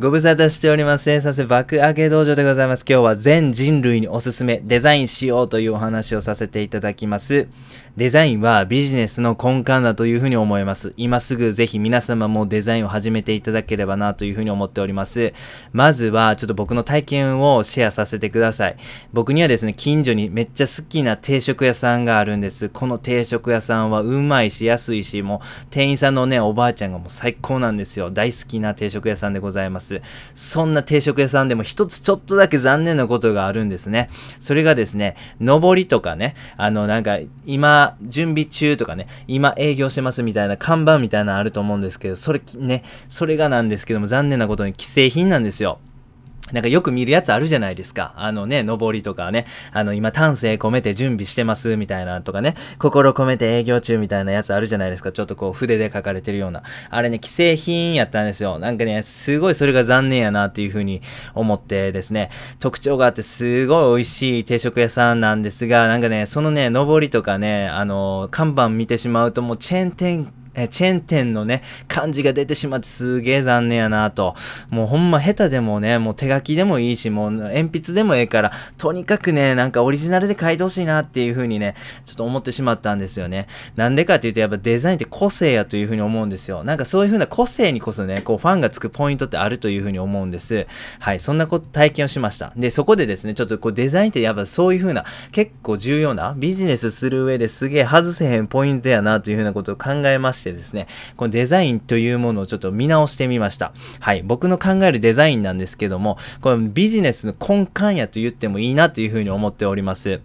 ご無沙汰しております。生産性爆上げ道場でございます。今日は全人類におすすめデザインしようというお話をさせていただきます。デザインはビジネスの根幹だというふうに思います。今すぐぜひ皆様もデザインを始めていただければなというふうに思っております。まずはちょっと僕の体験をシェアさせてください。僕にはですね、近所にめっちゃ好きな定食屋さんがあるんです。この定食屋さんはうまいし安いし、もう店員さんのね、おばあちゃんがもう最高なんですよ。大好きな定食屋さんでございます。。そんな定食屋さんでも一つちょっとだけ残念なことがあるんですね。それがですね、上りとかね、あの、なんか、今、準備中とかね、今営業してますみたいな看板みたいなのあると思うんですけど、それね、それがなんですけども、残念なことに既製品なんですよ。なんかよく見るやつあるじゃないですか。あのね、上りとかね、あの今丹精込めて準備してますみたいなとかね、心込めて営業中みたいなやつあるじゃないですか。ちょっとこう筆で書かれてるような。あれね、既製品やったんですよ。なんかね、すごいそれが残念やなっていうふうに思ってですね、特徴があってすごい美味しい定食屋さんなんですが、なんかね、そのね、上りとかね、あの、看板見てしまうともうチェーン店えチェーン店のね、感じが出てしまってすげえ残念やなと。もうほんま下手でもね、もう手書きでもいいし、もう鉛筆でもええから、とにかくね、なんかオリジナルで書いてほしいなっていう風にね、ちょっと思ってしまったんですよね。なんでかっていうとやっぱデザインって個性やという風に思うんですよ。なんかそういう風な個性にこそね、こうファンがつくポイントってあるという風に思うんです。はい、そんなこと体験をしました。で、そこでですね、ちょっとこうデザインってやっぱそういう風な結構重要なビジネスする上ですげえ外せへんポイントやなという風なことを考えましてですね、このデザインというものをちょっと見直してみました。はい。僕の考えるデザインなんですけども、このビジネスの根幹やと言ってもいいなというふうに思っております。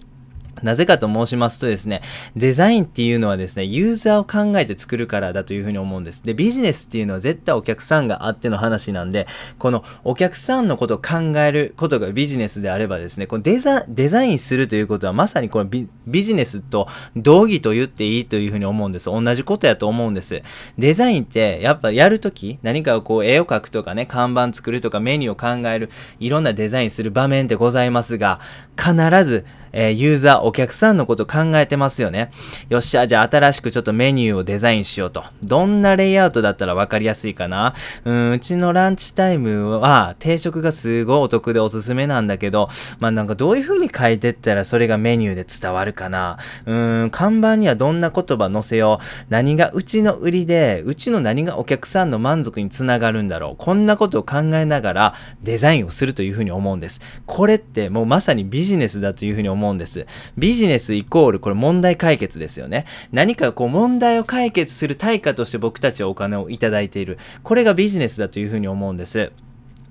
なぜかと申しますとですね、デザインっていうのはですね、ユーザーを考えて作るからだというふうに思うんです。で、ビジネスっていうのは絶対お客さんがあっての話なんで、このお客さんのことを考えることがビジネスであればですね、このデザデザインするということはまさにこのビジネスと同義と言っていいというふうに思うんです。同じことやと思うんです。デザインってやっぱやるとき、何かをこう絵を描くとかね、看板作るとかメニューを考える、いろんなデザインする場面ってございますが、必ずえー、ユーザー、お客さんのこと考えてますよね。よっしゃ、じゃあ新しくちょっとメニューをデザインしようと。どんなレイアウトだったら分かりやすいかなうん、うちのランチタイムは定食がすごいお得でおすすめなんだけど、まあなんかどういう風に書いてったらそれがメニューで伝わるかなうん、看板にはどんな言葉載せよう。何がうちの売りで、うちの何がお客さんの満足につながるんだろう。こんなことを考えながらデザインをするという風に思うんです。これってもうまさにビジネスだという風に思うん思うんです。ビジネスイコールこれ問題解決ですよね。何かこう問題を解決する対価として僕たちはお金をいただいている。これがビジネスだというふうに思うんです。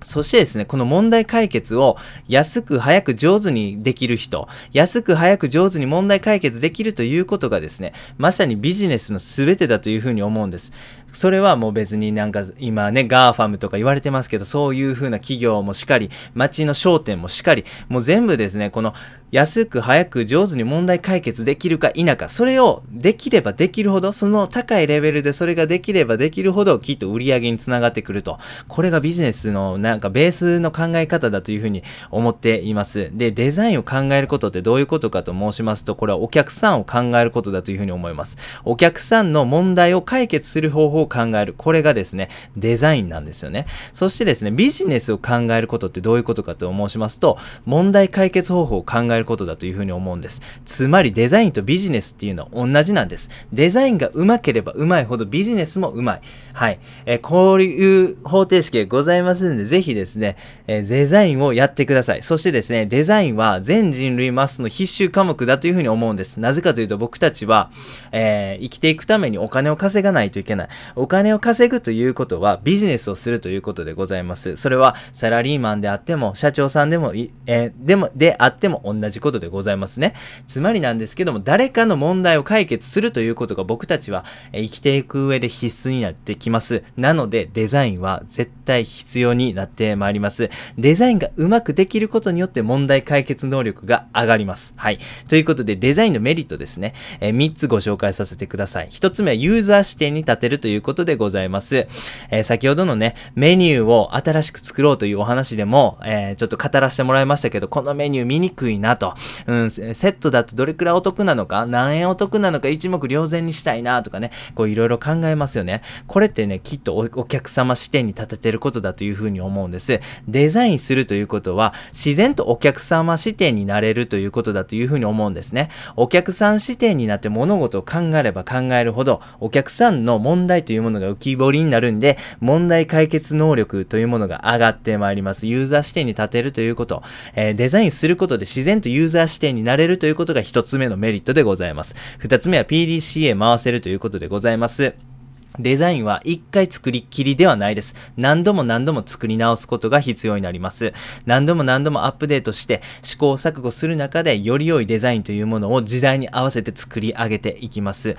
そしてですね、この問題解決を安く早く上手にできる人、安く早く上手に問題解決できるということがですね、まさにビジネスの全てだというふうに思うんです。それはもう別になんか今ね、 GAFAM とか言われてますけど、そういう風な企業もしっかり、街の商店もしっかり、もう全部ですね、この安く早く上手に問題解決できるか否か、それをできればできるほど、その高いレベルでそれができればできるほど、きっと売り上げにつながってくると。これがビジネスのなんかベースの考え方だというふうに思っています。で、デザインを考えることってどういうことかと申しますと、これはお客さんを考えることだというふうに思います。お客さんの問題を解決する方法を考える。これがですね、デザインなんですよね。そしてですね、ビジネスを考えることってどういうことかと申しますと、問題解決方法を考えることだというふうに思うんです。つまりデザインとビジネスっていうのは同じなんです。デザインが上手ければ上手いほどビジネスも上手い。はい。えー、こういう方程式がございますんで、ぜひですね、えー、デザインをやってください。そしてですね、デザインは全人類マスの必修科目だというふうに思うんです。なぜかというと僕たちは、えー、生きていくためにお金を稼がないといけない。お金を稼ぐということはビジネスをするということでございます。それはサラリーマンであっても、社長さんでも、えー、でも、であっても同じことでございますね。つまりなんですけども、誰かの問題を解決するということが僕たちは、え生きていく上で必須になってきます。なので、デザインは絶対必要になってまいります。デザインがうまくできることによって問題解決能力が上がります。はい。ということで、デザインのメリットですね。えー、3つご紹介させてください。1つ目はユーザー視点に立てるということでございます。えー、先ほどのね、メニューを新しく作ろうというお話でも、えー、ちょっと語らせてもらいましたけど、このメニュー見にくいなと。うん、セットだとどれくらいお得なのか、何円お得なのか一目瞭然にしたいなとかね、こういろいろ考えますよね。これってね、きっとお客様視点に立ててることだというふうに思思うんです。デザインするということは、自然とお客様視点になれるということだというふうに思うんですね。お客さん視点になって物事を考えれば考えるほど、お客さんの問題というものが浮き彫りになるんで、問題解決能力というものが上がってまいります。ユーザー視点に立てるということ、えー、デザインすることで自然とユーザー視点になれるということが一つ目のメリットでございます。二つ目は PDCA 回せるということでございます。デザインは一回作りっきりではないです。何度も何度も作り直すことが必要になります。何度も何度もアップデートして試行錯誤する中でより良いデザインというものを時代に合わせて作り上げていきます。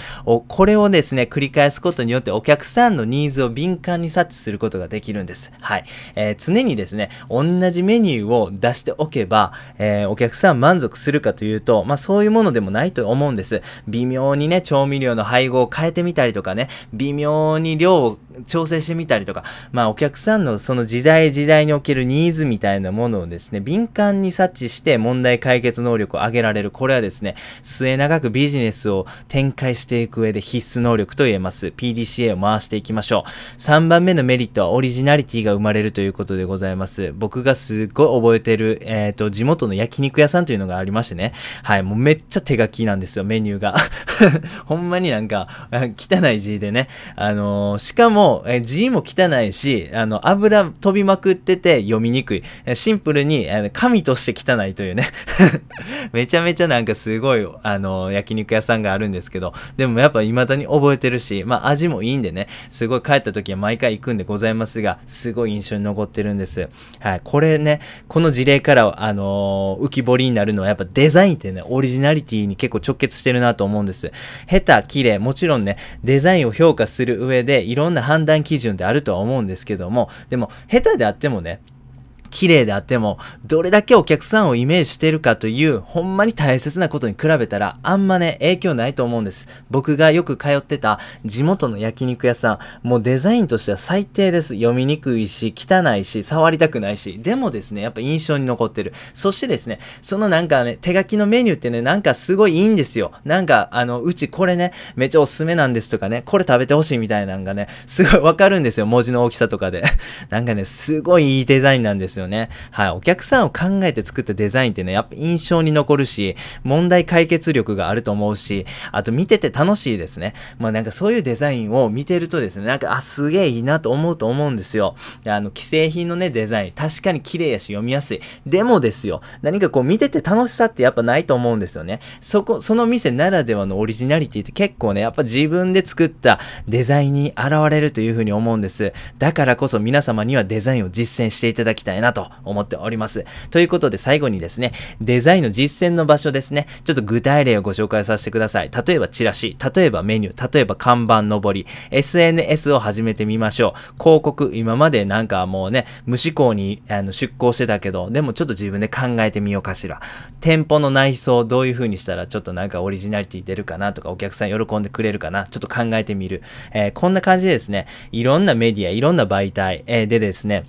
これをですね、繰り返すことによってお客さんのニーズを敏感に察知することができるんです。はい。えー、常にですね、同じメニューを出しておけば、えー、お客さん満足するかというと、まあそういうものでもないと思うんです。微妙にね、調味料の配合を変えてみたりとかね、微妙妙に量を調整してみたりとか、まあお客さんのその時代時代におけるニーズみたいなものをですね、敏感に察知して問題解決能力を上げられる。これはですね、末長くビジネスを展開していく上で必須能力と言えます。PDCA を回していきましょう。3番目のメリットはオリジナリティが生まれるということでございます。僕がすっごい覚えてる、えっ、ー、と、地元の焼肉屋さんというのがありましてね。はい、もうめっちゃ手書きなんですよ、メニューが。ほんまになんか、汚い字でね。あのー、しかも、え字も汚いし、あの、油飛びまくってて読みにくい。シンプルに、あの紙として汚いというね めちゃめちゃなんかすごい、あの、焼肉屋さんがあるんですけど、でもやっぱ未だに覚えてるし、まあ味もいいんでね、すごい帰った時は毎回行くんでございますが、すごい印象に残ってるんです。はい。これね、この事例から、あのー、浮き彫りになるのはやっぱデザインってね、オリジナリティに結構直結してるなと思うんです。下手、綺麗、もちろんね、デザインを評価するる上で、いろんな判断基準であるとは思うんですけども、でも、下手であってもね、綺麗であっても、どれだけお客さんをイメージしてるかという、ほんまに大切なことに比べたら、あんまね、影響ないと思うんです。僕がよく通ってた地元の焼肉屋さん、もうデザインとしては最低です。読みにくいし、汚いし、触りたくないし、でもですね、やっぱ印象に残ってる。そしてですね、そのなんかね、手書きのメニューってね、なんかすごいいいんですよ。なんか、あの、うちこれね、めっちゃおすすめなんですとかね、これ食べてほしいみたいなのがね、すごいわかるんですよ。文字の大きさとかで。なんかね、すごいいいデザインなんですよよね。はい。お客さんを考えて作ったデザインってね、やっぱ印象に残るし、問題解決力があると思うし、あと見てて楽しいですね。まあなんかそういうデザインを見てるとですね、なんか、あ、すげえいいなと思うと思うんですよ。あの、既製品のね、デザイン、確かに綺麗やし読みやすい。でもですよ、何かこう見てて楽しさってやっぱないと思うんですよね。そこ、その店ならではのオリジナリティって結構ね、やっぱ自分で作ったデザインに現れるというふうに思うんです。だからこそ皆様にはデザインを実践していただきたいなと思っております。ということで最後にですね、デザインの実践の場所ですね、ちょっと具体例をご紹介させてください。例えばチラシ、例えばメニュー、例えば看板上り、SNS を始めてみましょう。広告、今までなんかもうね、無思考にあの出向してたけど、でもちょっと自分で考えてみようかしら。店舗の内装どういう風にしたらちょっとなんかオリジナリティ出るかなとか、お客さん喜んでくれるかな、ちょっと考えてみる。えー、こんな感じでですね、いろんなメディア、いろんな媒体、え、でですね、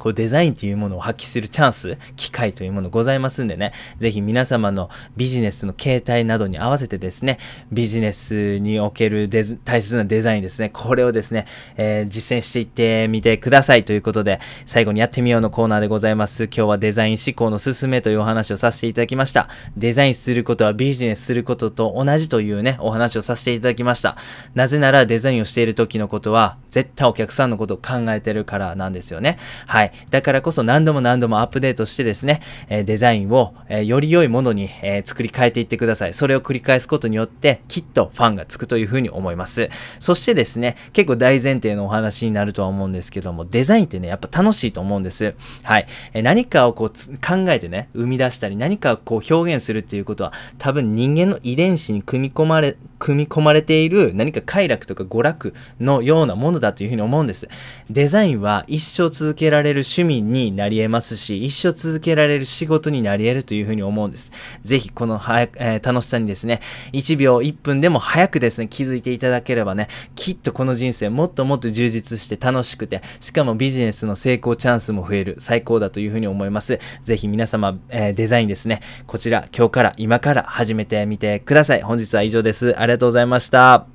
こうデザインというものを発揮するチャンス、機会というものございますんでね、ぜひ皆様のビジネスの形態などに合わせてですね、ビジネスにおける大切なデザインですね、これをですね、えー、実践していってみてくださいということで、最後にやってみようのコーナーでございます。今日はデザイン思考のすすめというお話をさせていただきました。デザインすることはビジネスすることと同じというね、お話をさせていただきました。なぜならデザインをしている時のことは、絶対お客さんのことを考えてるからなんですよね。はい。。だからこそ何度も何度もアップデートしてですね、えデザインを、えより良いものに、え作り変えていってください。それを繰り返すことによって、きっとファンがつくというふうに思います。そしてですね、結構大前提のお話になるとは思うんですけども、デザインってね、やっぱ楽しいと思うんです。はい。え何かをこう考えてね、生み出したり、何かをこう表現するっていうことは、多分人間の遺伝子に組み込まれ、組み込まれている何か快楽とか娯楽のようなものだというふうに思うんです。デザインは一生続けられる趣味になり得ますし、一生続けられる仕事になり得るというふうに思うんです。ぜひこのはや、えー、楽しさにですね、1秒1分でも早くですね、気づいていただければね、きっとこの人生もっともっと充実して楽しくて、しかもビジネスの成功チャンスも増える、最高だというふうに思います。ぜひ皆様、えー、デザインですね、こちら今日から今から始めてみてください。本日は以上です。あありがとうございました。